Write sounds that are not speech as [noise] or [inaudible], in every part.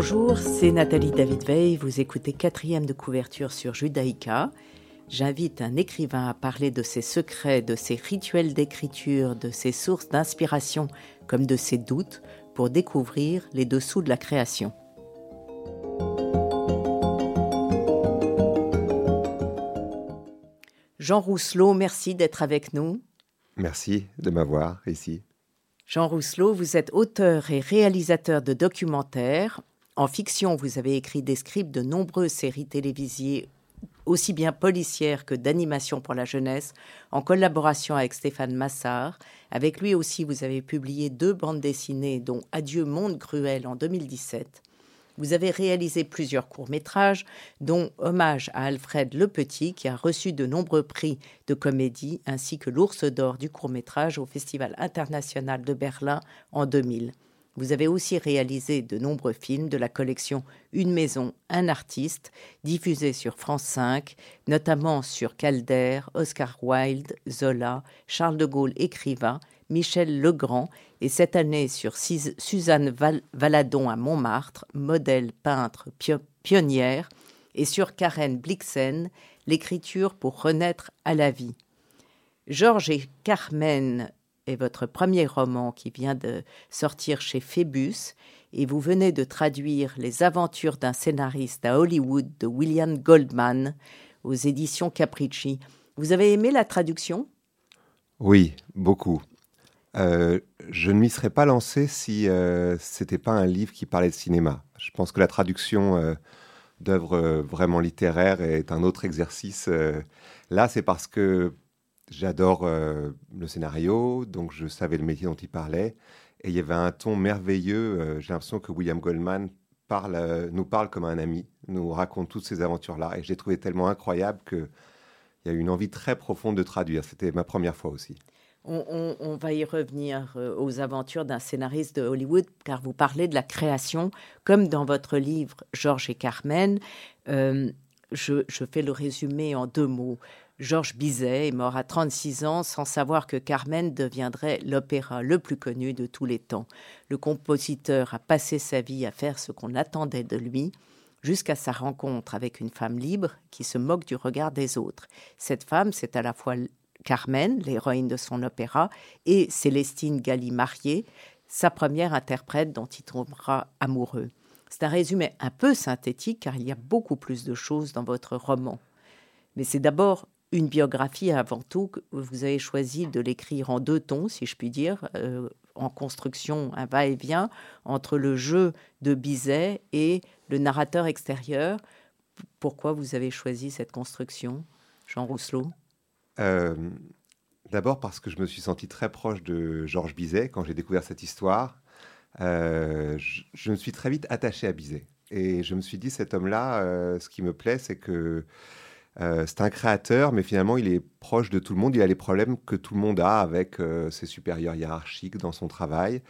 Bonjour, c'est Nathalie David Veil. Vous écoutez quatrième de couverture sur Judaïka. J'invite un écrivain à parler de ses secrets, de ses rituels d'écriture, de ses sources d'inspiration, comme de ses doutes, pour découvrir les dessous de la création. Jean Rousselot, merci d'être avec nous. Merci de m'avoir ici. Jean Rousselot, vous êtes auteur et réalisateur de documentaires. En fiction, vous avez écrit des scripts de nombreuses séries télévisées, aussi bien policières que d'animation pour la jeunesse, en collaboration avec Stéphane Massard. Avec lui aussi, vous avez publié deux bandes dessinées, dont Adieu Monde Cruel en 2017 vous avez réalisé plusieurs courts-métrages, dont Hommage à Alfred Le Petit, qui a reçu de nombreux prix de comédie, ainsi que l'Ours d'Or du court-métrage au Festival international de Berlin en 2000. Vous avez aussi réalisé de nombreux films de la collection Une maison, un artiste, diffusés sur France 5, notamment sur Calder, Oscar Wilde, Zola, Charles de Gaulle écrivain, Michel Legrand, et cette année sur Suzanne Valadon à Montmartre, modèle peintre pionnière, et sur Karen Blixen, l'écriture pour renaître à la vie. Georges et Carmen votre premier roman qui vient de sortir chez Phébus, et vous venez de traduire Les aventures d'un scénariste à Hollywood de William Goldman aux éditions Capricci. Vous avez aimé la traduction? Oui, beaucoup. Euh, je ne m'y serais pas lancé si euh, c'était pas un livre qui parlait de cinéma. Je pense que la traduction euh, d'œuvres vraiment littéraires est un autre exercice. là, c'est parce que j'adore le scénario, donc je savais le métier dont il parlait, et il y avait un ton merveilleux. J'ai l'impression que William Goldman parle, nous parle comme un ami, nous raconte toutes ces aventures-là, et je l'ai trouvé tellement incroyable qu'il y a eu une envie très profonde de traduire. C'était ma première fois aussi. On, va y revenir euh, aux aventures d'un scénariste de Hollywood, car vous parlez de la création, comme dans votre livre Georges et Carmen. Euh, je, fais le résumé en deux mots. Georges Bizet est mort à 36 ans sans savoir que Carmen deviendrait l'opéra le plus connu de tous les temps. Le compositeur a passé sa vie à faire ce qu'on attendait de lui, jusqu'à sa rencontre avec une femme libre qui se moque du regard des autres. Cette femme, c'est à la fois Carmen, l'héroïne de son opéra, et Célestine Galli-Marié, sa première interprète dont il tombera amoureux. C'est un résumé un peu synthétique car il y a beaucoup plus de choses dans votre roman. Mais c'est d'abord une biographie avant tout. Vous avez choisi de l'écrire en deux tons, si je puis dire, euh, en construction, un va-et-vient entre le jeu de Bizet et le narrateur extérieur. Pourquoi vous avez choisi cette construction, Jean Rousselot? Euh, d'abord parce que je me suis senti très proche de Georges Bizet quand j'ai découvert cette histoire. Euh, je, me suis très vite attaché à Bizet. Et je me suis dit, cet homme-là, ce qui me plaît, c'est que c'est un créateur, mais finalement, il est proche de tout le monde. Il a les problèmes que tout le monde a avec ses supérieurs hiérarchiques dans son travail.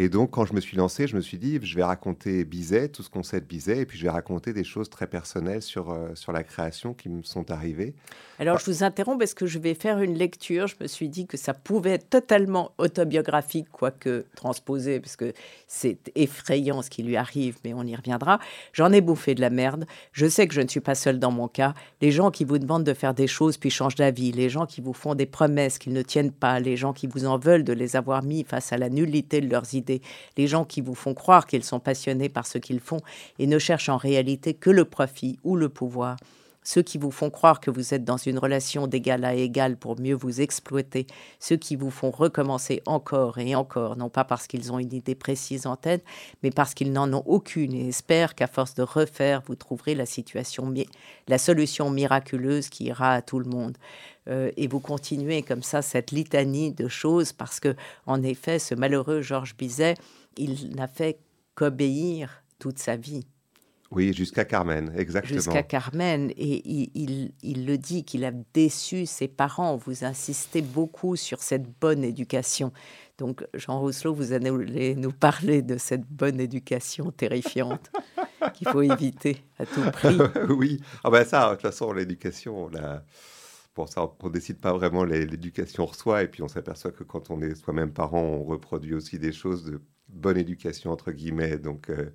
Et donc, quand je me suis lancé, je me suis dit, je vais raconter Bizet, tout ce qu'on sait de Bizet, et puis je vais raconter des choses très personnelles sur, euh, sur la création qui me sont arrivées. Alors, je vous interromps parce que je vais faire une lecture. Je me suis dit que ça pouvait être totalement autobiographique, quoique transposé, parce que c'est effrayant ce qui lui arrive, mais on y reviendra. J'en ai bouffé de la merde. Je sais que je ne suis pas seule dans mon cas. Les gens qui vous demandent de faire des choses puis changent d'avis, les gens qui vous font des promesses qu'ils ne tiennent pas, les gens qui vous en veulent de les avoir mis face à la nullité de leurs idées, les gens qui vous font croire qu'ils sont passionnés par ce qu'ils font et ne cherchent en réalité que le profit ou le pouvoir ceux qui vous font croire que vous êtes dans une relation d'égal à égal pour mieux vous exploiter, ceux qui vous font recommencer encore et encore, non pas parce qu'ils ont une idée précise en tête, mais parce qu'ils n'en ont aucune et espèrent qu'à force de refaire, vous trouverez la solution miraculeuse qui ira à tout le monde. Euh, et vous continuez comme ça cette litanie de choses parce que, en effet, ce malheureux Georges Bizet, il n'a fait qu'obéir toute sa vie. Oui, jusqu'à Carmen, exactement. Jusqu'à Carmen. Et il, il, le dit qu'il a déçu ses parents. Vous insistez beaucoup sur cette bonne éducation. Donc, Jean Rousselot, vous allez nous parler de cette bonne éducation terrifiante [laughs] qu'il faut éviter à tout prix. [laughs] oui, ah ben ça, de toute façon, l'éducation, on a... Bon, ça, on décide pas vraiment l'éducation reçoit, et puis on s'aperçoit que quand on est soi-même parent, on reproduit aussi des choses de bonne éducation, entre guillemets. Donc, euh,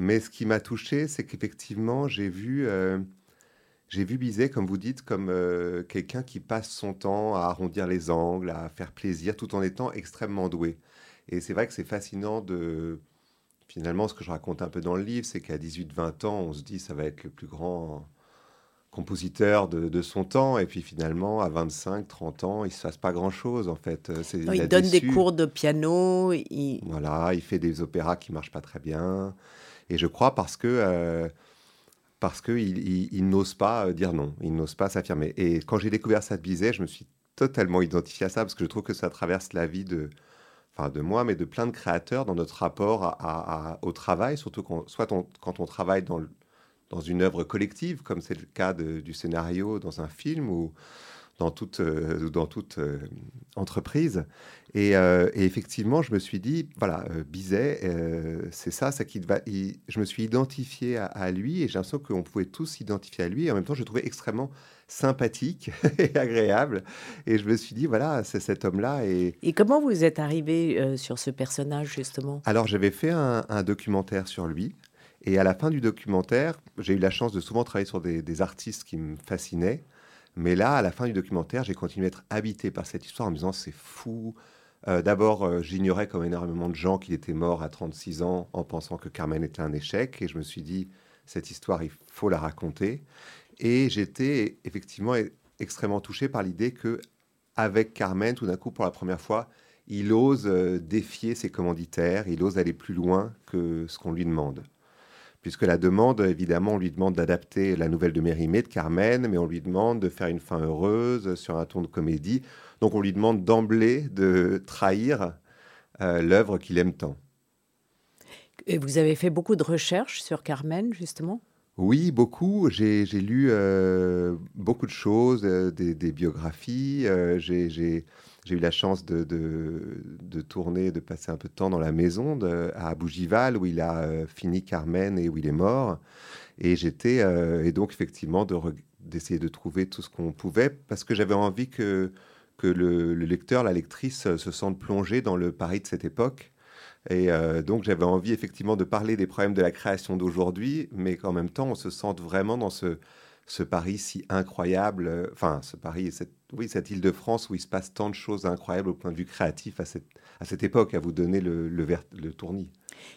Mais ce qui m'a touché, c'est qu'effectivement, j'ai vu, euh, j'ai vu Bizet, comme vous dites, comme euh, quelqu'un qui passe son temps à arrondir les angles, à faire plaisir, tout en étant extrêmement doué. Et c'est vrai que c'est fascinant de... Finalement, ce que je raconte un peu dans le livre, c'est qu'à 18-20 ans, on se dit ça va être le plus grand compositeur de, son temps. Et puis finalement, à 25, 30 ans, il ne se passe pas grand-chose, en fait. Euh, il, donne des cours de piano. Il... Voilà, il fait des opéras qui ne marchent pas très bien. Et je crois parce que... Euh, parce qu'il il, n'ose pas euh, dire non, il n'ose pas s'affirmer. Et quand j'ai découvert ça de Bizet, je me suis totalement identifié à ça, parce que je trouve que ça traverse la vie de, enfin de moi, mais de plein de créateurs dans notre rapport au travail, surtout quand, on travaille dans dans une œuvre collective, comme c'est le cas du scénario dans un film ou dans toute, euh, dans toute euh, entreprise. Euh, et, effectivement, je me suis dit, voilà, Bizet, c'est ça, ça qui va. je me suis identifié à, lui et j'ai l'impression qu'on pouvait tous s'identifier à lui. Et en même temps, je le trouvais extrêmement sympathique [laughs] et agréable. Et je me suis dit, voilà, c'est cet homme-là. Et... et comment vous êtes arrivé sur ce personnage, justement? Alors, j'avais fait un, documentaire sur lui. Et à la fin du documentaire, j'ai eu la chance de souvent travailler sur des, artistes qui me fascinaient. Mais là, à la fin du documentaire, j'ai continué à être habité par cette histoire en me disant c'est fou. Euh, d'abord, euh, j'ignorais comme énormément de gens qu'il était mort à 36 ans en pensant que Carmen était un échec. Et je me suis dit, cette histoire, il faut la raconter. Et j'étais effectivement extrêmement touché par l'idée que, avec Carmen, tout d'un coup, pour la première fois, il ose euh, défier ses commanditaires, il ose aller plus loin que ce qu'on lui demande puisque la demande, évidemment, on lui demande d'adapter la nouvelle de Mérimée, de Carmen, mais on lui demande de faire une fin heureuse sur un ton de comédie. Donc on lui demande d'emblée de trahir euh, l'œuvre qu'il aime tant. Et vous avez fait beaucoup de recherches sur Carmen, justement? Oui, beaucoup. J'ai lu euh, beaucoup de choses, euh, des, biographies. j'ai j'ai eu la chance de, de, tourner, de passer un peu de temps dans la maison à Bougival, où il a euh, fini Carmen et où il est mort. Et j'étais, euh, et donc effectivement, d'essayer de, trouver tout ce qu'on pouvait, parce que j'avais envie que, que le, lecteur, la lectrice euh, se sente plongé dans le Paris de cette époque. Et donc j'avais envie effectivement de parler des problèmes de la création d'aujourd'hui, mais qu'en même temps on se sente vraiment dans ce, ce Paris si incroyable, enfin ce Paris, cette, oui, cette île de France où il se passe tant de choses incroyables au point de vue créatif à cette, à cette époque, à vous donner le, le, le tournis.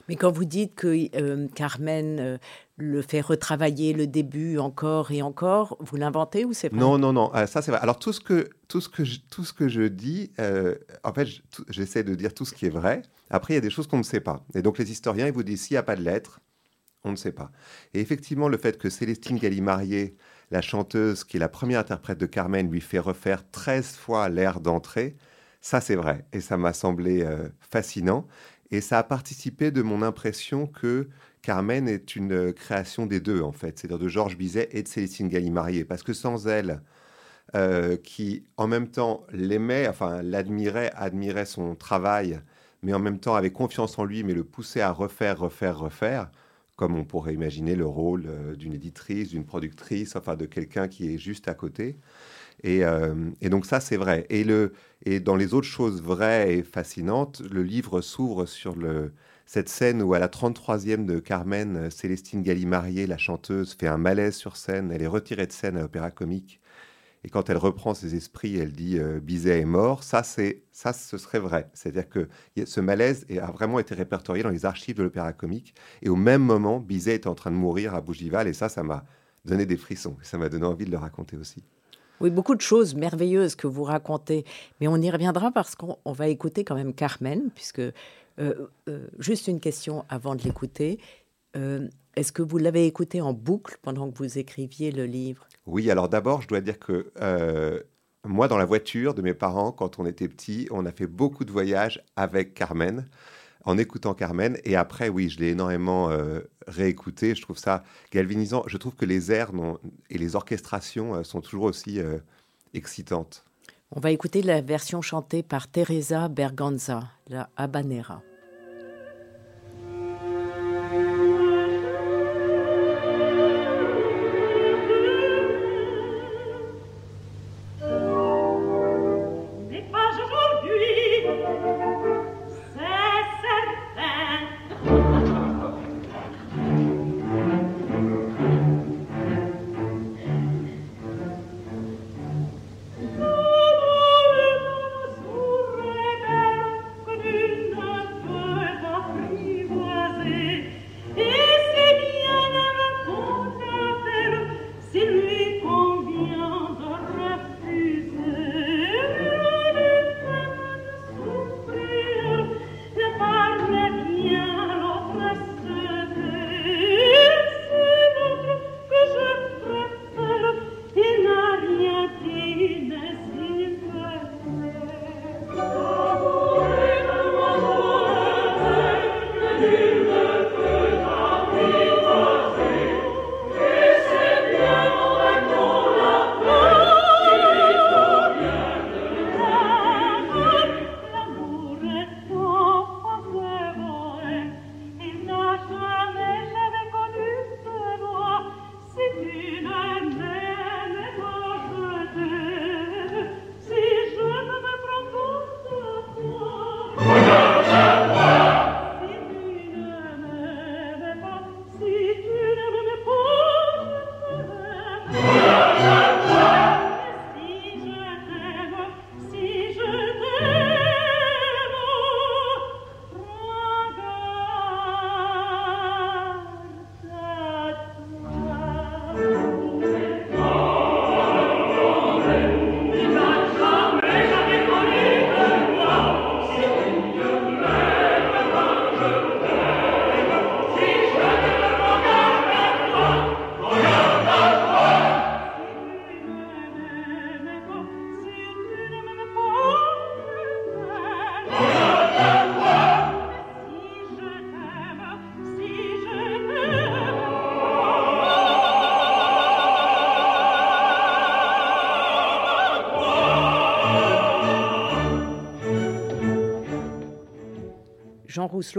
Mais quand vous dites que euh, Carmen euh, le fait retravailler le début encore et encore, vous l'inventez ou c'est vrai Non, non, non, ah, ça c'est vrai. Alors tout ce que, tout ce que, je, tout ce que je dis, euh, en fait, j'essaie de dire tout ce qui est vrai. Après, il y a des choses qu'on ne sait pas. Et donc les historiens, ils vous disent s'il n'y a pas de lettres, on ne sait pas. Et effectivement, le fait que Célestine Gallimarié, la chanteuse qui est la première interprète de Carmen, lui fait refaire 13 fois l'air d'entrée, ça c'est vrai. Et ça m'a semblé euh, fascinant. Et ça a participé de mon impression que Carmen est une création des deux, en fait, c'est-à-dire de Georges Bizet et de Célestine Gallimarié. Parce que sans elle, euh, qui en même temps l'aimait, enfin l'admirait, admirait son travail, mais en même temps avait confiance en lui, mais le poussait à refaire, refaire, refaire, comme on pourrait imaginer le rôle euh, d'une éditrice, d'une productrice, enfin de quelqu'un qui est juste à côté. Et, euh, donc ça, c'est vrai. Et, dans les autres choses vraies et fascinantes, le livre s'ouvre sur cette scène où à la 33e de Carmen, Célestine Gallimarié, la chanteuse, fait un malaise sur scène. Elle est retirée de scène à l'Opéra Comique. Et quand elle reprend ses esprits, elle dit euh, Bizet est mort. Ça, c'est ça, ce serait vrai. C'est-à-dire que ce malaise a vraiment été répertorié dans les archives de l'Opéra Comique. Et au même moment, Bizet était en train de mourir à Bougival. Et ça, ça m'a donné des frissons. Ça m'a donné envie de le raconter aussi. Oui, beaucoup de choses merveilleuses que vous racontez. Mais on y reviendra parce qu'on va écouter quand même Carmen, puisque euh, euh, juste une question avant de l'écouter. Est-ce que vous l'avez écouté en boucle pendant que vous écriviez le livre? Oui, alors d'abord, je dois dire que euh, moi, dans la voiture de mes parents, quand on était petit, on a fait beaucoup de voyages avec Carmen, en écoutant Carmen. Et après, oui, je l'ai énormément euh, réécouté. Je trouve ça galvanisant. Je trouve que les airs et les orchestrations euh, sont toujours aussi excitantes. On va écouter la version chantée par Teresa Berganza, la Habanera.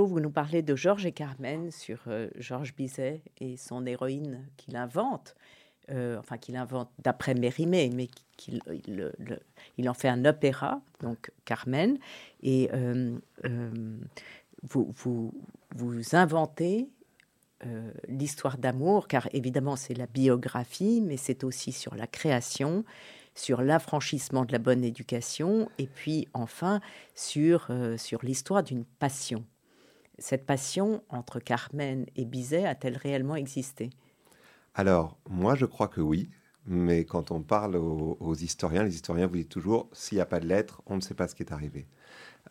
Vous nous parlez de Georges et Carmen sur euh, Georges Bizet et son héroïne qu'il invente, euh, enfin qu'il invente d'après Mérimée, mais qu'il il, en fait un opéra, donc Carmen, et vous, vous, vous inventez l'histoire d'amour, car évidemment c'est la biographie, mais c'est aussi sur la création, sur l'affranchissement de la bonne éducation et puis enfin euh, sur l'histoire d'une passion. Cette passion entre Carmen et Bizet a-t-elle réellement existé? Alors, moi je crois que oui, mais quand on parle aux, historiens, les historiens vous disent toujours s'il n'y a pas de lettres, on ne sait pas ce qui est arrivé.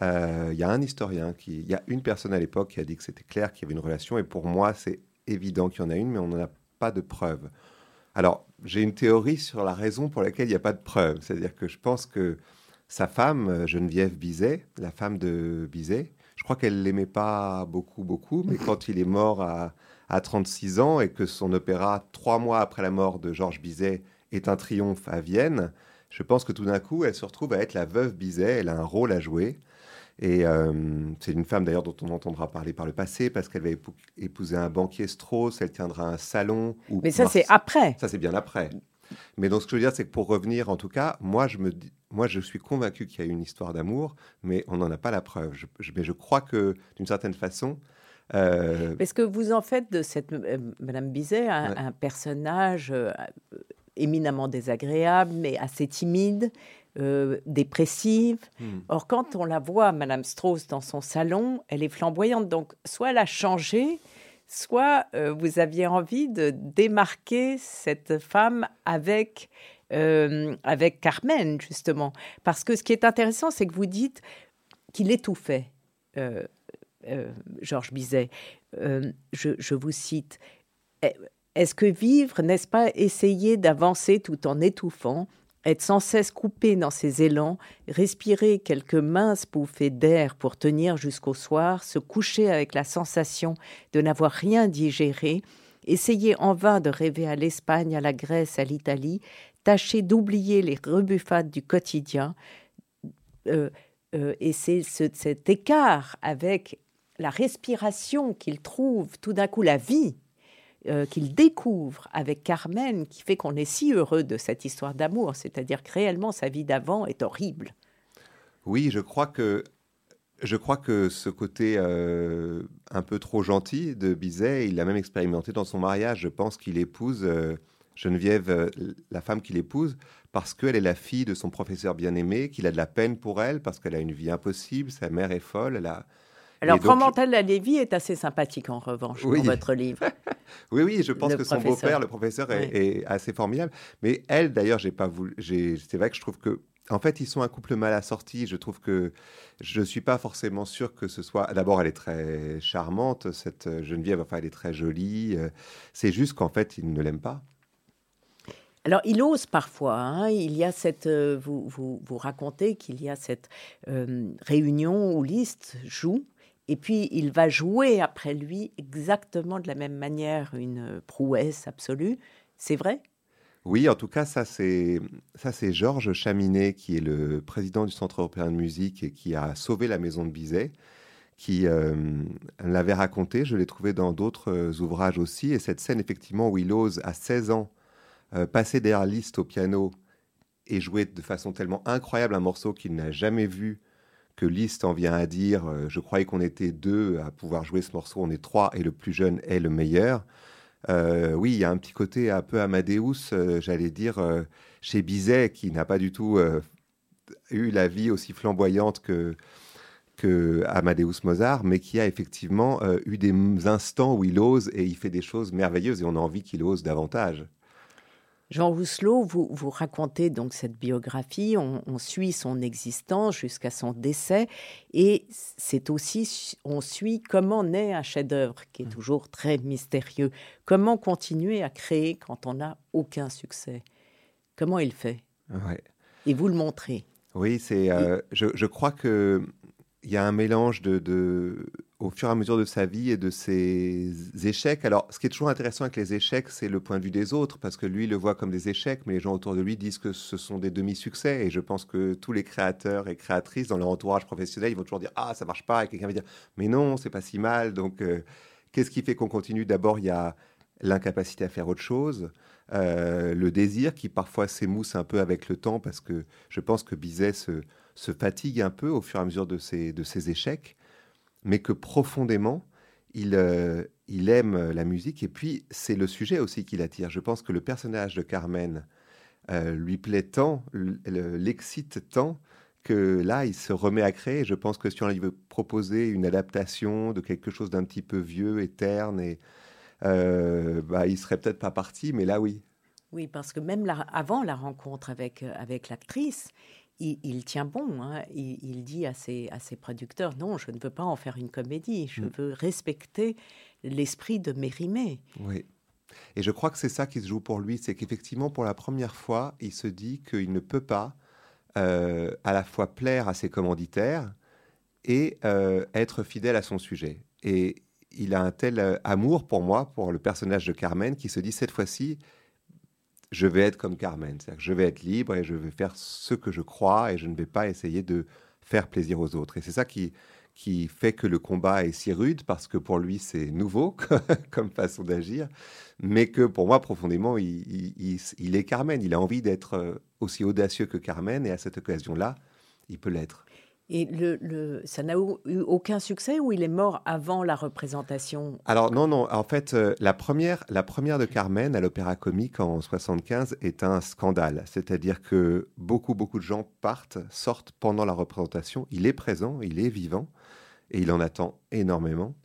Euh, il y a un historien, il y a une personne à l'époque qui a dit que c'était clair qu'il y avait une relation, et pour moi c'est évident qu'il y en a une, mais on n'en a pas de preuves. Alors, j'ai une théorie sur la raison pour laquelle il n'y a pas de preuve. C'est-à-dire que je pense que sa femme, Geneviève Bizet, la femme de Bizet, je crois qu'elle l'aimait pas beaucoup, beaucoup, mais quand il est mort à, 36 ans et que son opéra, trois mois après la mort de Georges Bizet, est un triomphe à Vienne, je pense que tout d'un coup, elle se retrouve à être la veuve Bizet, elle a un rôle à jouer. Et euh, c'est une femme d'ailleurs dont on entendra parler par le passé parce qu'elle va épouser un banquier Strauss, elle tiendra un salon. Mais ça, c'est après. Ça, c'est bien après. Mais donc, ce que je veux dire, c'est que pour revenir, en tout cas, moi, je, me moi, je suis convaincu qu'il y a une histoire d'amour, mais on n'en a pas la preuve. Je, mais je crois que, d'une certaine façon, euh... Parce que vous en faites de cette euh, Madame Bizet un, personnage euh, éminemment désagréable, mais assez timide, euh, dépressive. Hmm. Or, quand on la voit, Madame Strauss, dans son salon, elle est flamboyante. Donc, soit elle a changé, soit euh, vous aviez envie de démarquer cette femme avec, euh, avec Carmen, justement. Parce que ce qui est intéressant, c'est que vous dites qu'il étouffait, Georges Bizet. Je, je, vous cite. Est-ce que vivre, n'est-ce pas essayer d'avancer tout en étouffant être sans cesse coupé dans ses élans, respirer quelques minces bouffées d'air pour tenir jusqu'au soir, se coucher avec la sensation de n'avoir rien digéré, essayer en vain de rêver à l'Espagne, à la Grèce, à l'Italie, tâcher d'oublier les rebuffades du quotidien. Euh, euh, et c'est cet écart avec la respiration qu'il trouve, tout d'un coup la vie, euh, qu'il découvre avec Carmen qui fait qu'on est si heureux de cette histoire d'amour, c'est-à-dire que réellement sa vie d'avant est horrible. Oui, je crois que je crois que ce côté un peu trop gentil de Bizet, il l'a même expérimenté dans son mariage. Je pense qu'il épouse Geneviève, la femme qu'il épouse, parce qu'elle est la fille de son professeur bien-aimé, qu'il a de la peine pour elle, parce qu'elle a une vie impossible, sa mère est folle, elle a, alors, Fromental la Lévie est assez sympathique en revanche dans votre livre. [laughs] oui, oui, je pense que son beau-père, le professeur, est, assez formidable. Mais elle, d'ailleurs, j'ai pas voulu. C'est vrai que je trouve que en fait, ils sont un couple mal assorti. Je trouve que je ne suis pas forcément sûr que ce soit. D'abord, elle est très charmante, cette Geneviève. Enfin, elle est très jolie. Euh, c'est juste qu'en fait, il ne l'aime pas. Alors, il ose parfois. Hein. il y a cette. Euh, vous, vous, racontez qu'il y a cette euh, réunion où Liszt joue et puis, il va jouer après lui exactement de la même manière une prouesse absolue. C'est vrai? Oui, en tout cas, ça c'est ça c'est Georges Chaminet qui est le président du Centre européen de musique et qui a sauvé la maison de Bizet, qui euh, l'avait raconté. Je l'ai trouvé dans d'autres euh, ouvrages aussi. Et cette scène, effectivement, où il ose à 16 ans euh, passer derrière Liszt au piano et jouer de façon tellement incroyable un morceau qu'il n'a jamais vu que Liszt en vient à dire euh, Je croyais qu'on était deux à pouvoir jouer ce morceau, on est trois et le plus jeune est le meilleur. Euh, oui, il y a un petit côté un peu Amadeus, j'allais dire, chez Bizet, qui n'a pas du tout eu la vie aussi flamboyante que Amadeus Mozart, mais qui a effectivement eu des instants où il ose et il fait des choses merveilleuses et on a envie qu'il ose davantage. Jean Rousselot, vous, vous racontez donc cette biographie, on, suit son existence jusqu'à son décès, et c'est aussi, on suit comment naît un chef-d'œuvre, qui est mmh. toujours très mystérieux. Comment continuer à créer quand on n'a aucun succès? Comment il fait? Et vous le montrez. Oui, c'est. Euh, je, crois que il y a un mélange de, au fur et à mesure de sa vie et de ses échecs. Alors, ce qui est toujours intéressant avec les échecs, c'est le point de vue des autres, parce que lui il le voit comme des échecs, mais les gens autour de lui disent que ce sont des demi-succès. Et je pense que tous les créateurs et créatrices dans leur entourage professionnel, ils vont toujours dire ah ça marche pas, et quelqu'un va dire mais non, c'est pas si mal. Donc, euh, qu'est-ce qui fait qu'on continue? D'abord, il y a l'incapacité à faire autre chose. Euh, le désir qui parfois s'émousse un peu avec le temps parce que je pense que Bizet se, fatigue un peu au fur et à mesure de ses, de ses échecs mais que profondément, il, euh, il aime la musique. Et puis, c'est le sujet aussi qui l'attire. Je pense que le personnage de Carmen euh, lui plaît tant, l'excite tant, que là, il se remet à créer. Je pense que si on lui veut proposer une adaptation de quelque chose d'un petit peu vieux et terne, et, euh, bah, il serait peut-être pas parti, mais là, oui. Oui, parce que même avant la rencontre avec, avec l'actrice, il, tient bon. Hein. Il, dit à ses, à ses, producteurs non, je ne veux pas en faire une comédie. Je mm. veux respecter l'esprit de Mérimée. Oui. Et je crois que c'est ça qui se joue pour lui, c'est qu'effectivement, pour la première fois, il se dit qu'il ne peut pas euh, à la fois plaire à ses commanditaires et euh, être fidèle à son sujet. Et il a un tel euh, amour pour moi, pour le personnage de Carmen, qui se dit cette fois-ci, je vais être comme Carmen. C'est-à-dire que je vais être libre et je vais faire ce que je crois et je ne vais pas essayer de faire plaisir aux autres. Et c'est ça qui, qui fait que le combat est si rude parce que pour lui c'est nouveau [laughs] comme façon d'agir, mais que pour moi profondément il, il, est Carmen. Il a envie d'être euh, aussi audacieux que Carmen et à cette occasion-là, il peut l'être. Et ça n'a eu aucun succès ou il est mort avant la représentation? Alors non, non. En fait, euh, la, première, la première de Carmen à l'Opéra Comique en 75 est un scandale. C'est-à-dire que beaucoup, beaucoup de gens partent, sortent pendant la représentation. Il est présent, il est vivant et il en attend énormément.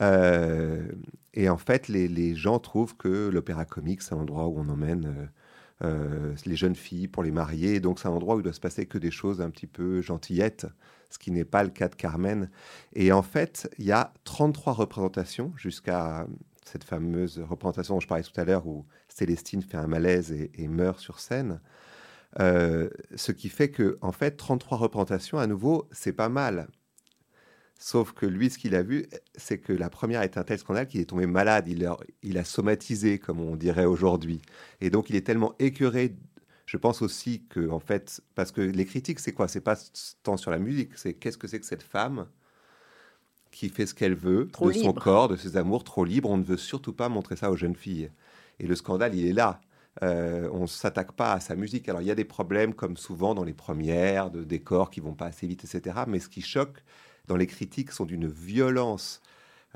Euh, et en fait, les, les, gens trouvent que l'Opéra Comique, c'est un endroit où on emmène... Euh, euh, les jeunes filles pour les marier. Donc c'est un endroit où il doit se passer que des choses un petit peu gentillettes, ce qui n'est pas le cas de Carmen. Et en fait, il y a 33 représentations jusqu'à cette fameuse représentation dont je parlais tout à l'heure où Célestine fait un malaise et, meurt sur scène. Euh, ce qui fait que, en fait, 33 représentations, à nouveau, c'est pas mal. Sauf que lui, ce qu'il a vu, c'est que la première est un tel scandale qu'il est tombé malade. Il a, il a somatisé, comme on dirait aujourd'hui. Et donc, il est tellement écœuré. Je pense aussi que, en fait, parce que les critiques, c'est quoi? C'est pas tant sur la musique, c'est qu'est-ce que c'est que cette femme qui fait ce qu'elle veut de son corps, de ses amours, trop libre. On ne veut surtout pas montrer ça aux jeunes filles. Et le scandale, il est là. Euh, on ne s'attaque pas à sa musique. Alors, il y a des problèmes, comme souvent dans les premières, de décors qui vont pas assez vite, etc. Mais ce qui choque, dans les critiques sont d'une violence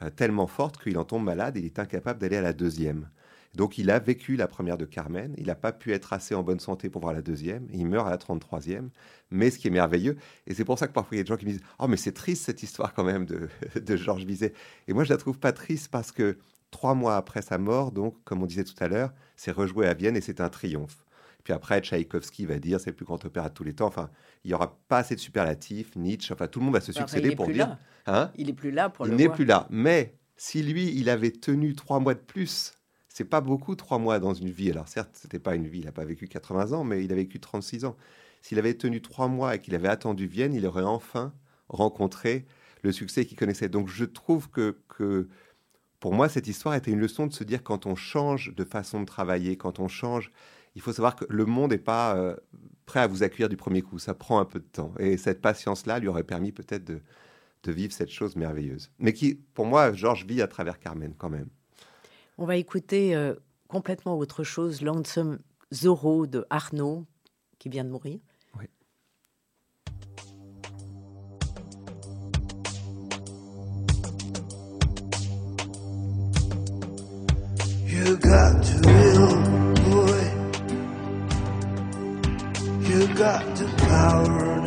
euh, tellement forte qu'il en tombe malade et il est incapable d'aller à la deuxième. Donc il a vécu la première de Carmen, il n'a pas pu être assez en bonne santé pour voir la deuxième, il meurt à la 33e, mais ce qui est merveilleux, et c'est pour ça que parfois il y a des gens qui me disent « Oh mais c'est triste cette histoire quand même de, [laughs] de Georges Bizet ». Et moi je la trouve pas triste parce que trois mois après sa mort, donc comme on disait tout à l'heure, c'est rejoué à Vienne et c'est un triomphe. Puis après, Tchaïkovski va dire c'est le plus grand opéra de tous les temps. Enfin, il n'y aura pas assez de superlatifs. Nietzsche, enfin, tout le monde va se succéder pour dire. Hein il est plus là pour il n'est plus là. Mais si lui, il avait tenu trois mois de plus, c'est pas beaucoup trois mois dans une vie. Alors certes, c'était pas une vie. Il n'a pas vécu 80 ans, mais il a vécu 36 ans. S'il avait tenu trois mois et qu'il avait attendu Vienne, il aurait enfin rencontré le succès qu'il connaissait. Donc je trouve que, que pour moi, cette histoire était une leçon de se dire quand on change de façon de travailler, quand on change il faut savoir que le monde n'est pas euh, prêt à vous accueillir du premier coup. Ça prend un peu de temps. Et cette patience-là lui aurait permis peut-être de, vivre cette chose merveilleuse. Mais qui, pour moi, Georges vit à travers Carmen quand même. On va écouter euh, complètement autre chose, Lonesome Zorro de Arnaud, qui vient de mourir. Oui. You got to got the power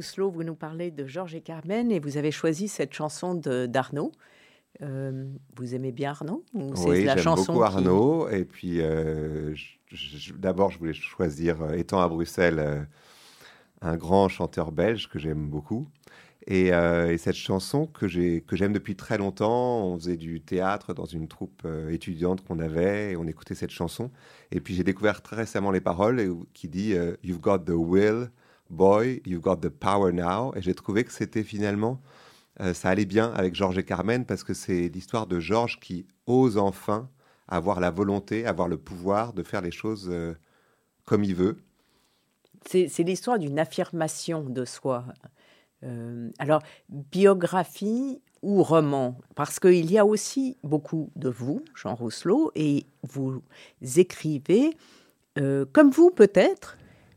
Rousselot, vous nous parlez de Georges et Carmen et vous avez choisi cette chanson d'Arnaud. Euh, vous aimez bien Arnaud Oui, j'aime beaucoup Arnaud. Et puis, euh, d'abord, je voulais choisir, euh, étant à Bruxelles, un grand chanteur belge que j'aime beaucoup. Et, et, cette chanson que j'aime depuis très longtemps, on faisait du théâtre dans une troupe étudiante qu'on avait et on écoutait cette chanson. Et puis j'ai découvert très récemment les paroles qui dit You've got the will, boy, you've got the power now. Et j'ai trouvé que c'était finalement euh, ça allait bien avec Georges et Carmen parce que c'est l'histoire de Georges qui ose enfin avoir la volonté, avoir le pouvoir de faire les choses euh, comme il veut. C'est l'histoire d'une affirmation de soi. Euh, alors, biographie ou roman? Parce qu'il y a aussi beaucoup de vous, Jean Rousselot, et vous écrivez, comme vous peut-être,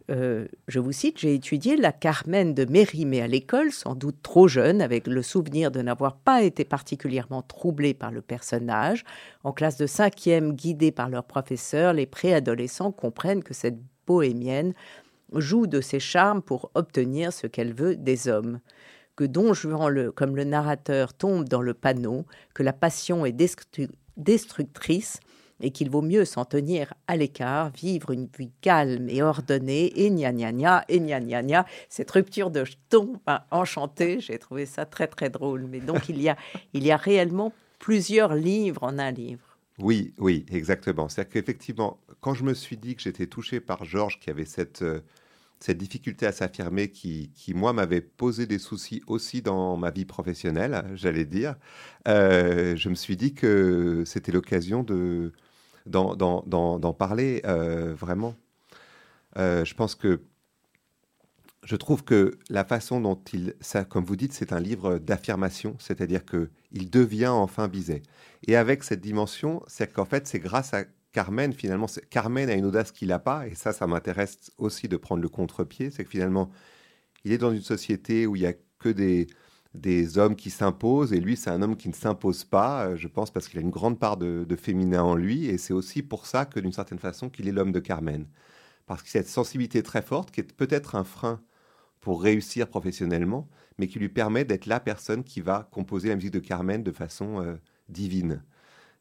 euh, je vous cite, j'ai étudié la Carmen de Mérimée à l'école, sans doute trop jeune, avec le souvenir de n'avoir pas été particulièrement troublée par le personnage. En classe de cinquième, guidée par leur professeur, les préadolescents comprennent que cette bohémienne joue de ses charmes pour obtenir ce qu'elle veut des hommes. Que Don Juan, comme le narrateur, tombe dans le panneau, que la passion est destructrice, et qu'il vaut mieux s'en tenir à l'écart, vivre une vie calme et ordonnée, et gna gna gna, et gna gna gna. Cette rupture de ton enchanté, j'ai trouvé ça très très drôle. Mais donc il y a, [laughs] il y a réellement plusieurs livres en un livre. Oui, oui, exactement. C'est-à-dire qu'effectivement, quand je me suis dit que j'étais touché par Georges, qui avait cette, euh, cette difficulté à s'affirmer, qui, qui, moi, m'avait posé des soucis aussi dans ma vie professionnelle, j'allais dire, euh, je me suis dit que c'était l'occasion de, d'en parler euh, vraiment. Euh, je pense que je trouve que la façon dont il, ça, comme vous dites, c'est un livre d'affirmation, c'est-à-dire que il devient enfin Bizet. Et avec cette dimension, c'est qu'en fait, c'est grâce à Carmen, finalement, Carmen a une audace qu'il n'a pas, et ça, ça m'intéresse aussi de prendre le contre-pied, c'est que finalement, il est dans une société où il n'y a que des, des hommes qui s'imposent, et lui, c'est un homme qui ne s'impose pas, euh, je pense, parce qu'il a une grande part de, féminin en lui, et c'est aussi pour ça que, d'une certaine façon, qu'il est l'homme de Carmen. Parce qu'il a cette sensibilité très forte, qui est peut-être un frein pour réussir professionnellement, mais qui lui permet d'être la personne qui va composer la musique de Carmen de façon euh, divine.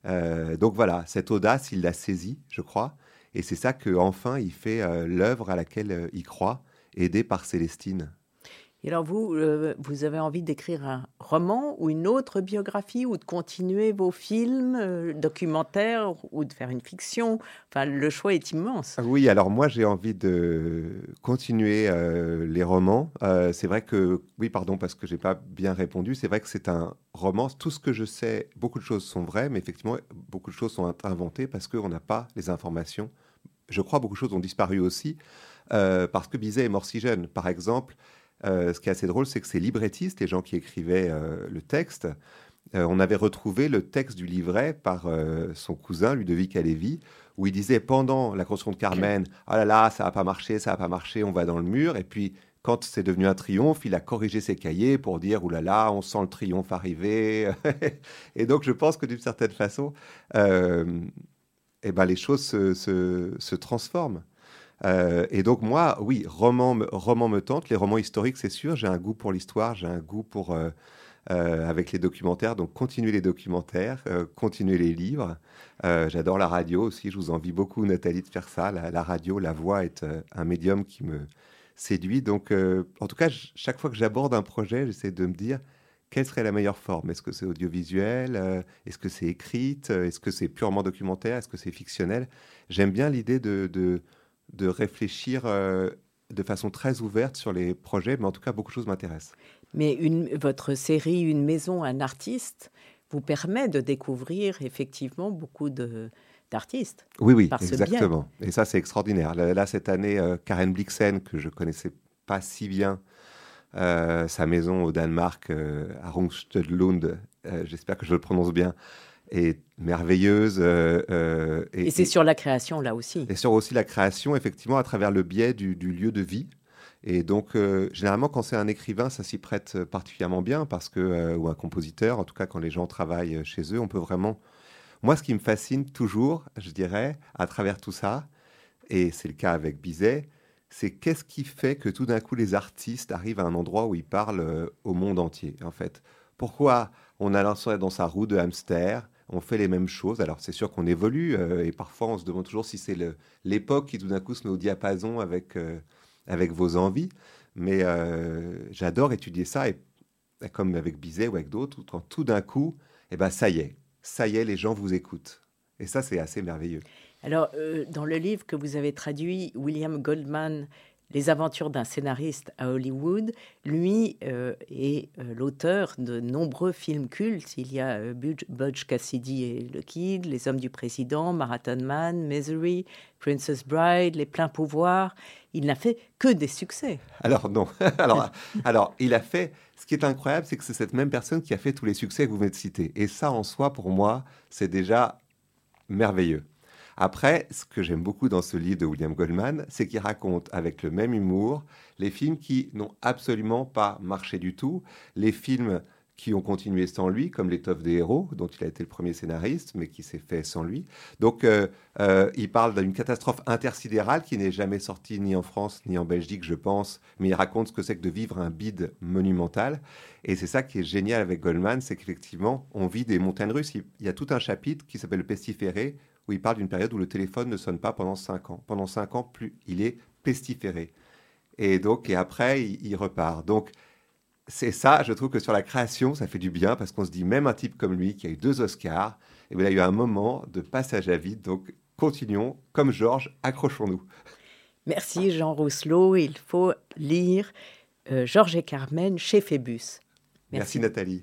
Euh, donc voilà, cette audace, il l'a saisie, je crois, et c'est ça qu'enfin, il fait l'œuvre à laquelle il croit, aidé par Célestine. Et alors vous, euh, vous avez envie d'écrire un roman ou une autre biographie ou de continuer vos films euh, documentaires ou de faire une fiction? Enfin, le choix est immense. Ah oui, alors moi j'ai envie de continuer euh, les romans. c'est vrai que, oui, pardon, parce que j'ai pas bien répondu. C'est vrai que c'est un roman. Tout ce que je sais, beaucoup de choses sont vraies, mais effectivement, beaucoup de choses sont inventées parce qu'on n'a pas les informations. Je crois beaucoup de choses ont disparu aussi parce que Bizet est mort si jeune. Par exemple, ce qui est assez drôle, c'est que ces librettistes, les gens qui écrivaient euh, le texte, euh, on avait retrouvé le texte du livret par son cousin Ludovic Alévi, où il disait pendant la construction de Carmen, ah là là, ça n'a pas marché, ça n'a pas marché, on va dans le mur, et puis quand c'est devenu un triomphe, il a corrigé ses cahiers pour dire, oulala, là là, on sent le triomphe arriver. [laughs] et donc je pense que d'une certaine façon, eh ben, les choses se transforment. Euh, et donc moi, oui, roman, roman me tente. Les romans historiques, c'est sûr. J'ai un goût pour l'histoire, j'ai un goût pour euh, euh, avec les documentaires. Donc continuer les documentaires, continuer les livres. J'adore la radio aussi. Je vous envie beaucoup, Nathalie, de faire ça. La, radio, la voix est un médium qui me séduit. Donc, en tout cas, chaque fois que j'aborde un projet, j'essaie de me dire quelle serait la meilleure forme? Est-ce que c'est audiovisuel? Est-ce que c'est écrite? Est-ce que c'est purement documentaire? Est-ce que c'est fictionnel? J'aime bien l'idée de de réfléchir euh, de façon très ouverte sur les projets, mais en tout cas, beaucoup de choses m'intéressent. Mais une, votre série Une maison, un artiste vous permet de découvrir effectivement beaucoup de, d'artistes. Oui, oui, exactement. Et ça, c'est extraordinaire. Là, cette année, euh, Karen Blixen, que je connaissais pas si bien, euh, sa maison au Danemark, à Rungstedlund, j'espère que je le prononce bien, est merveilleuse. Euh, euh, et, c'est sur la création, là aussi. Et sur aussi la création, effectivement, à travers le biais du, lieu de vie. Et donc, euh, généralement, quand c'est un écrivain, ça s'y prête particulièrement bien, parce que, ou un compositeur, en tout cas, quand les gens travaillent chez eux, on peut vraiment. Moi, ce qui me fascine toujours, je dirais, à travers tout ça, et c'est le cas avec Bizet, c'est qu'est-ce qui fait que tout d'un coup les artistes arrivent à un endroit où ils parlent au monde entier, en fait? Pourquoi on a lancé dans sa roue de hamster on fait les mêmes choses. Alors c'est sûr qu'on évolue euh, et parfois on se demande toujours si c'est l'époque qui tout d'un coup se met au diapason avec, euh, avec vos envies. Mais j'adore étudier ça et comme avec Bizet ou avec d'autres, quand tout d'un coup, eh ben ça y est, ça y est, les gens vous écoutent. Et ça c'est assez merveilleux. Alors, euh, dans le livre que vous avez traduit, William Goldman, Les aventures d'un scénariste à Hollywood, lui euh, est euh, l'auteur de nombreux films cultes. Il y a Budge, Cassidy et le Kid, Les Hommes du Président, Marathon Man, Misery, Princess Bride, Les Pleins Pouvoirs. Il n'a fait que des succès. Alors non. [laughs] alors, alors, il a fait... Ce qui est incroyable, c'est que c'est cette même personne qui a fait tous les succès que vous venez de citer. Et ça, en soi, pour moi, c'est déjà merveilleux. Après, ce que j'aime beaucoup dans ce livre de William Goldman, c'est qu'il raconte avec le même humour les films qui n'ont absolument pas marché du tout, les films qui ont continué sans lui, comme L'étoffe des héros, dont il a été le premier scénariste, mais qui s'est fait sans lui. Donc, euh, euh, il parle d'une catastrophe intersidérale qui n'est jamais sortie ni en France ni en Belgique, je pense, mais il raconte ce que c'est que de vivre un bide monumental. Et c'est ça qui est génial avec Goldman, c'est qu'effectivement, on vit des montagnes russes. Il y a tout un chapitre qui s'appelle Le pestiféré, où il parle d'une période où le téléphone ne sonne pas pendant cinq ans. Pendant cinq ans, plus il est pestiféré. Et donc, et après, il, repart. Donc, c'est ça, je trouve que sur la création, ça fait du bien parce qu'on se dit, même un type comme lui qui a eu deux Oscars, et eh bien, il a eu un moment de passage à vide. Donc, continuons, comme Georges, accrochons-nous. Merci Jean Rousselot. Il faut lire euh, Georges et Carmen chez Phébus. Merci Nathalie.